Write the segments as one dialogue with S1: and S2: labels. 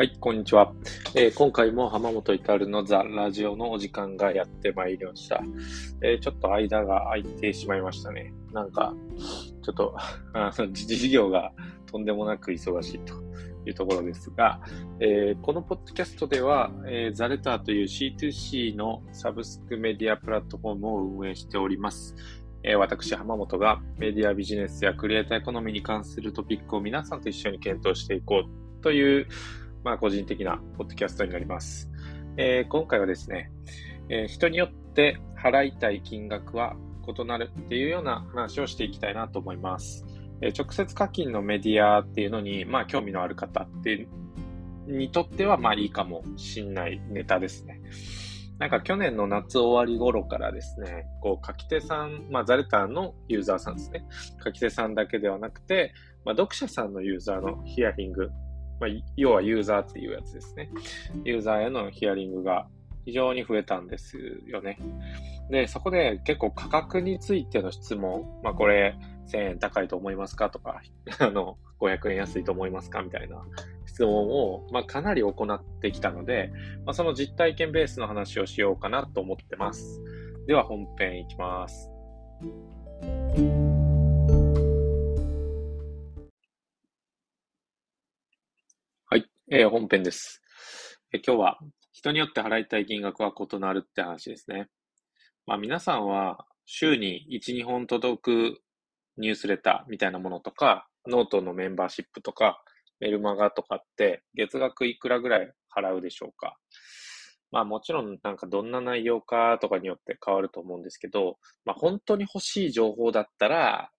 S1: はい、こんにちは。えー、今回も浜本至のザ・ラジオのお時間がやってまいりました。えー、ちょっと間が空いてしまいましたね。なんか、ちょっと、あの、事業がとんでもなく忙しいというところですが、えー、このポッドキャストでは、え、ザレターという C2C のサブスクメディアプラットフォームを運営しております。え、私、浜本がメディアビジネスやクリエイターエコノミーに関するトピックを皆さんと一緒に検討していこうというまあ、個人的なポッドキャストになります。えー、今回はですね、えー、人によって払いたい金額は異なるっていうような話をしていきたいなと思います。えー、直接課金のメディアっていうのに、まあ、興味のある方ってにとっては、まあ、いいかもしんないネタですね。なんか去年の夏終わり頃からですね、こう書き手さん、まあザレターのユーザーさんですね。書き手さんだけではなくて、まあ読者さんのユーザーのヒアリングまあ、要はユーザーっていうやつですね。ユーザーへのヒアリングが非常に増えたんですよね。で、そこで結構価格についての質問、まあこれ1000円高いと思いますか？とか、あの、500円安いと思いますか？みたいな質問を、まあ、かなり行ってきたので、まあ、その実体験ベースの話をしようかなと思ってます。では本編いきます。えー、本編です、えー、今日は人によって払いたい金額は異なるって話ですね。まあ皆さんは週に1、2本届くニュースレターみたいなものとか、ノートのメンバーシップとか、メルマガとかって月額いくらぐらい払うでしょうかまあもちろんなんかどんな内容かとかによって変わると思うんですけど、まあ本当に欲しい情報だったら、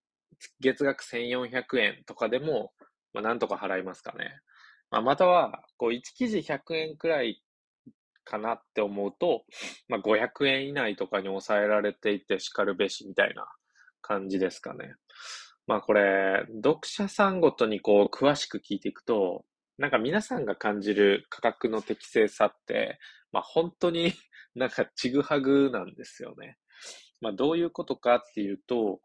S1: 月額1400円とかでも、まあなんとか払いますかね。まあ、または、こう、1記事100円くらいかなって思うと、まあ、500円以内とかに抑えられていて叱るべしみたいな感じですかね。まあこれ、読者さんごとにこう詳しく聞いていくと、なんか皆さんが感じる価格の適正さって、まあ本当に なんかちぐはぐなんですよね。まあどういうことかっていうと、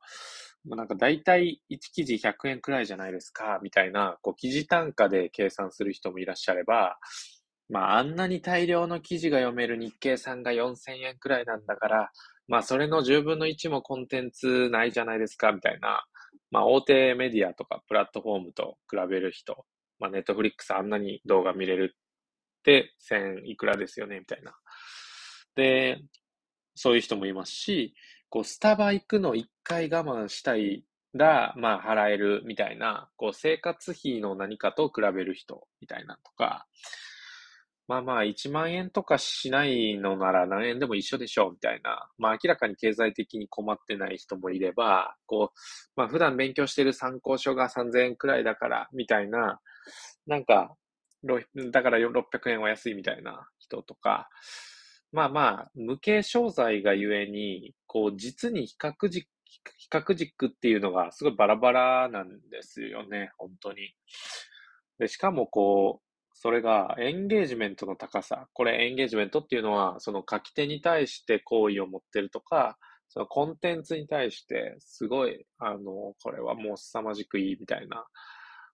S1: まあ、なんか大体1記事100円くらいじゃないですか、みたいな、こう記事単価で計算する人もいらっしゃれば、まああんなに大量の記事が読める日経さんが4000円くらいなんだから、まあそれの10分の1もコンテンツないじゃないですか、みたいな、まあ大手メディアとかプラットフォームと比べる人、まあネットフリックスあんなに動画見れるって1000いくらですよね、みたいな。で、そういう人もいますし、こう、スタバ行くの一回我慢したいら、まあ、払えるみたいな、こう、生活費の何かと比べる人みたいなとか、まあまあ、1万円とかしないのなら何円でも一緒でしょうみたいな、まあ明らかに経済的に困ってない人もいれば、こう、まあ普段勉強している参考書が3000円くらいだからみたいな、なんか、だから600円は安いみたいな人とか、まあまあ、無形商材がゆえに、こう、実に比較軸、比較軸っていうのがすごいバラバラなんですよね、本当に。で、しかもこう、それがエンゲージメントの高さ。これエンゲージメントっていうのは、その書き手に対して好意を持ってるとか、そのコンテンツに対してすごい、あの、これはもう凄まじくいいみたいな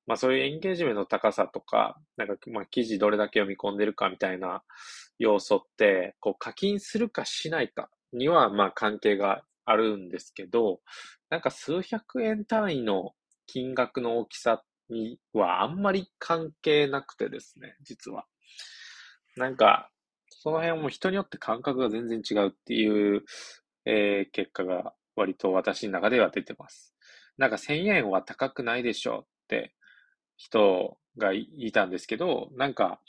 S1: まあそういうエンゲージメントの高さとか、なんかまあ記事どれだけ読み込んでるかみたいな要素って、こう課金するかしないかにはまあ関係があるんですけど、なんか数百円単位の金額の大きさにはあんまり関係なくてですね、実は。なんか、その辺も人によって感覚が全然違うっていう、えー、結果が割と私の中では出てます。なんか1000円は高くないでしょうって人がいたんですけど、なんか、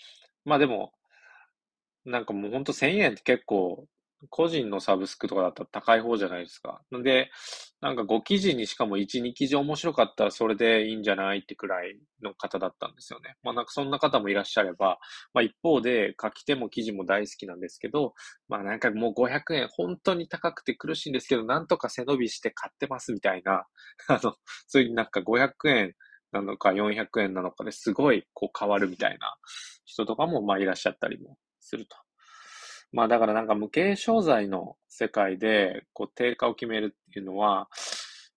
S1: まあでも、なんかもうほんと1000円って結構、個人のサブスクとかだったら高い方じゃないですか。なんで、なんか5記事にしかも1、2記事面白かったらそれでいいんじゃないってくらいの方だったんですよね。まあなんかそんな方もいらっしゃれば、まあ一方で書き手も記事も大好きなんですけど、まあなんかもう500円本当に高くて苦しいんですけど、なんとか背伸びして買ってますみたいな、あの、そういうなんか500円なのか400円なのかですごいこう変わるみたいな人とかもまあいらっしゃったりもすると。まあだからなんか無形商材の世界でこう定価を決めるっていうのは、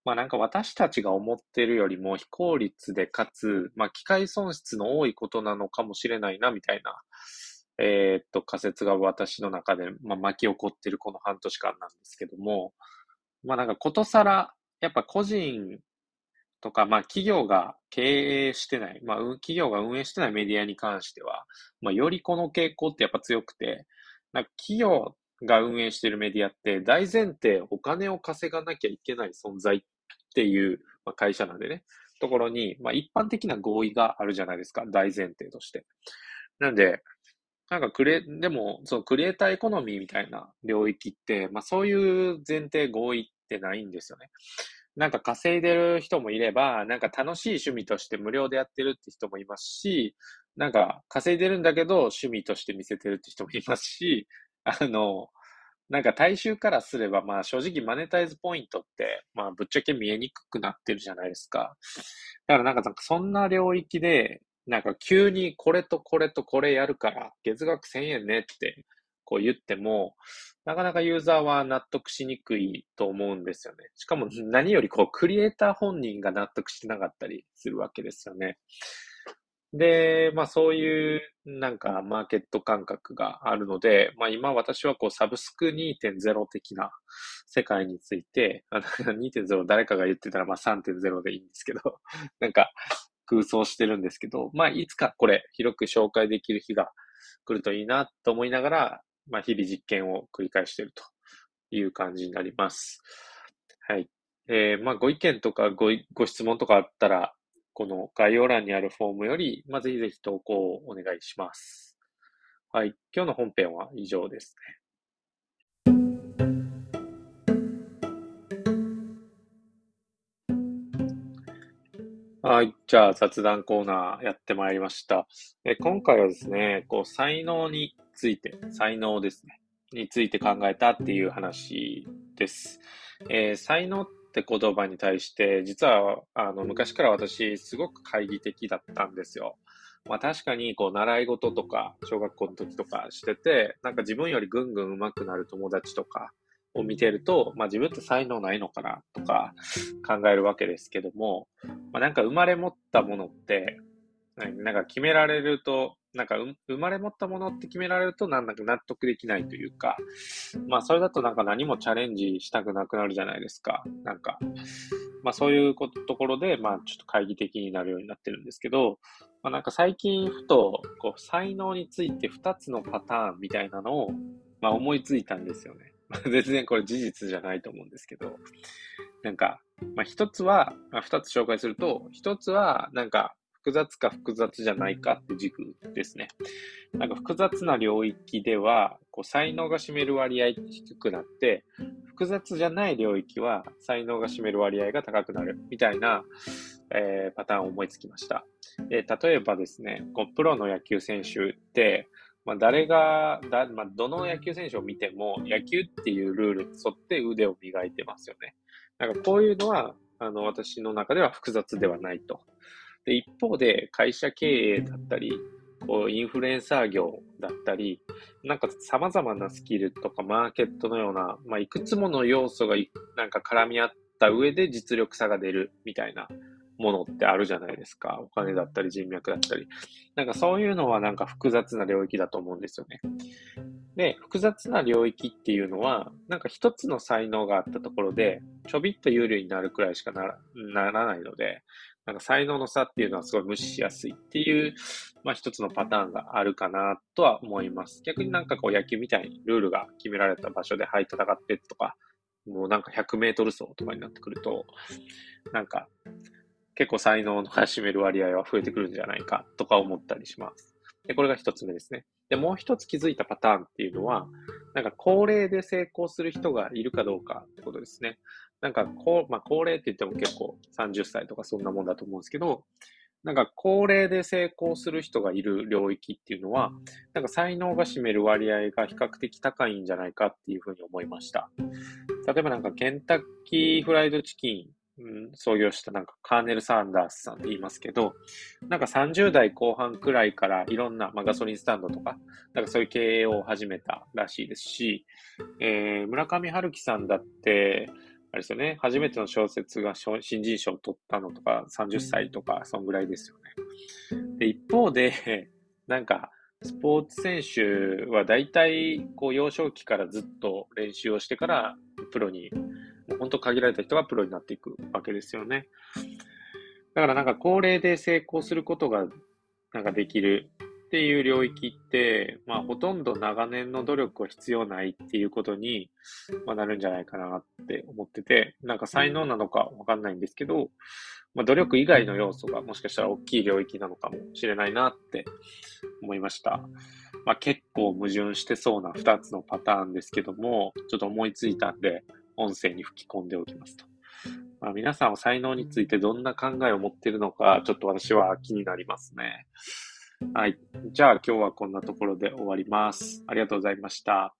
S1: まあなんか私たちが思ってるよりも非効率でかつ、まあ機械損失の多いことなのかもしれないなみたいな、えー、っと仮説が私の中で、まあ、巻き起こってるこの半年間なんですけども、まあなんかことさら、やっぱ個人とか、まあ企業が経営してない、まあ企業が運営してないメディアに関しては、まあよりこの傾向ってやっぱ強くて、なんか企業が運営しているメディアって大前提お金を稼がなきゃいけない存在っていう、会社なんでね、ところに、まあ一般的な合意があるじゃないですか、大前提として。なんで、なんかクレ、でも、そのクリエイターエコノミーみたいな領域って、まあそういう前提合意ってないんですよね。なんか稼いでる人もいれば、なんか楽しい趣味として無料でやってるって人もいますし、なんか稼いでるんだけど趣味として見せてるって人もいますし、あの、なんか大衆からすれば、まあ正直マネタイズポイントって、まあぶっちゃけ見えにくくなってるじゃないですか。だからなんかそんな領域で、なんか急にこれとこれとこれやるから月額1000円ねってこう言っても、なかなかユーザーは納得しにくいと思うんですよね。しかも何よりこうクリエイター本人が納得してなかったりするわけですよね。で、まあそういうなんかマーケット感覚があるので、まあ今私はこうサブスク2.0的な世界について、2.0誰かが言ってたらまあ3.0でいいんですけど、なんか空想してるんですけど、まあいつかこれ広く紹介できる日が来るといいなと思いながら、まあ日々実験を繰り返しているという感じになります。はい。えー、まあご意見とかごご質問とかあったら、この概要欄にあるフォームより、まあ、ぜひぜひ投稿をお願いします。はい。今日の本編は以上ですね。はい。じゃあ、雑談コーナーやってまいりました。え今回はですね、こう、才能について、才能ですね、について考えたっていう話です。えー、才能っって言葉に対して、実は、あの、昔から私、すごく懐疑的だったんですよ。まあ確かに、こう、習い事とか、小学校の時とかしてて、なんか自分よりぐんぐん上手くなる友達とかを見てると、まあ自分って才能ないのかなとか考えるわけですけども、まあなんか生まれ持ったものって、なんか決められると、なんか生まれ持ったものって決められるとなんだか納得できないというか、まあそれだとなんか何もチャレンジしたくなくなるじゃないですか。なんか、まあそういうところで、まあちょっと懐疑的になるようになってるんですけど、まあなんか最近ふと、こう才能について2つのパターンみたいなのを、まあ思いついたんですよね。全然これ事実じゃないと思うんですけど、なんか、まあ一つは、まあ、2つ紹介すると、1つはなんか複雑か複雑じゃないかって軸ですね。なんか複雑な領域では、こう才能が占める割合低くなって、複雑じゃない領域は才能が占める割合が高くなるみたいな、えー、パターンを思いつきました。で例えばですね、こうプロの野球選手って、まあ、誰が、だまあ、どの野球選手を見ても、野球っていうルールに沿って腕を磨いてますよね。なんかこういうのは、あの、私の中では複雑ではないと。で、一方で会社経営だったり、こう、インフルエンサー業だったり、なんか様々なスキルとかマーケットのような、まあ、いくつもの要素がなんか絡み合った上で実力差が出るみたいなものってあるじゃないですか。お金だったり人脈だったり。なんかそういうのはなんか複雑な領域だと思うんですよね。で、複雑な領域っていうのは、なんか一つの才能があったところで、ちょびっと有利になるくらいしかならならないので、なんか才能の差っていうのはすごい無視しやすいっていう、まあ一つのパターンがあるかなとは思います。逆になんかこう野球みたいにルールが決められた場所ではい戦ってとか、もうなんか100メートル走とかになってくると、なんか結構才能の占める割合は増えてくるんじゃないかとか思ったりします。で、これが一つ目ですね。で、もう一つ気づいたパターンっていうのは、なんか高齢で成功する人がいるかどうかってことですね。なんかこう、まあ、高齢って言っても結構30歳とかそんなもんだと思うんですけど、なんか高齢で成功する人がいる領域っていうのは、なんか才能が占める割合が比較的高いんじゃないかっていうふうに思いました。例えばなんかケンタッキーフライドチキン、うん、創業したなんかカーネル・サンダースさんって言いますけど、なんか30代後半くらいからいろんな、まあ、ガソリンスタンドとか、なんかそういう経営を始めたらしいですし、えー、村上春樹さんだって、あれですよね、初めての小説が新人賞を取ったのとか30歳とか、そんぐらいですよね。で、一方で、なんか、スポーツ選手は大体、こう、幼少期からずっと練習をしてから、プロに、もう本当限られた人がプロになっていくわけですよね。だからなんか高齢で成功することが、なんかできるっていう領域って、まあ、ほとんど長年の努力は必要ないっていうことに、ま、なるんじゃないかなって思ってて、なんか才能なのかわかんないんですけど、まあ、努力以外の要素がもしかしたら大きい領域なのかもしれないなって思いました。まあ、結構矛盾してそうな2つのパターンですけども、ちょっと思いついたんで、音声に吹き込んでおきますと。まあ、皆さんは才能についてどんな考えを持っているのか、ちょっと私は気になりますね。はい。じゃあ今日はこんなところで終わります。ありがとうございました。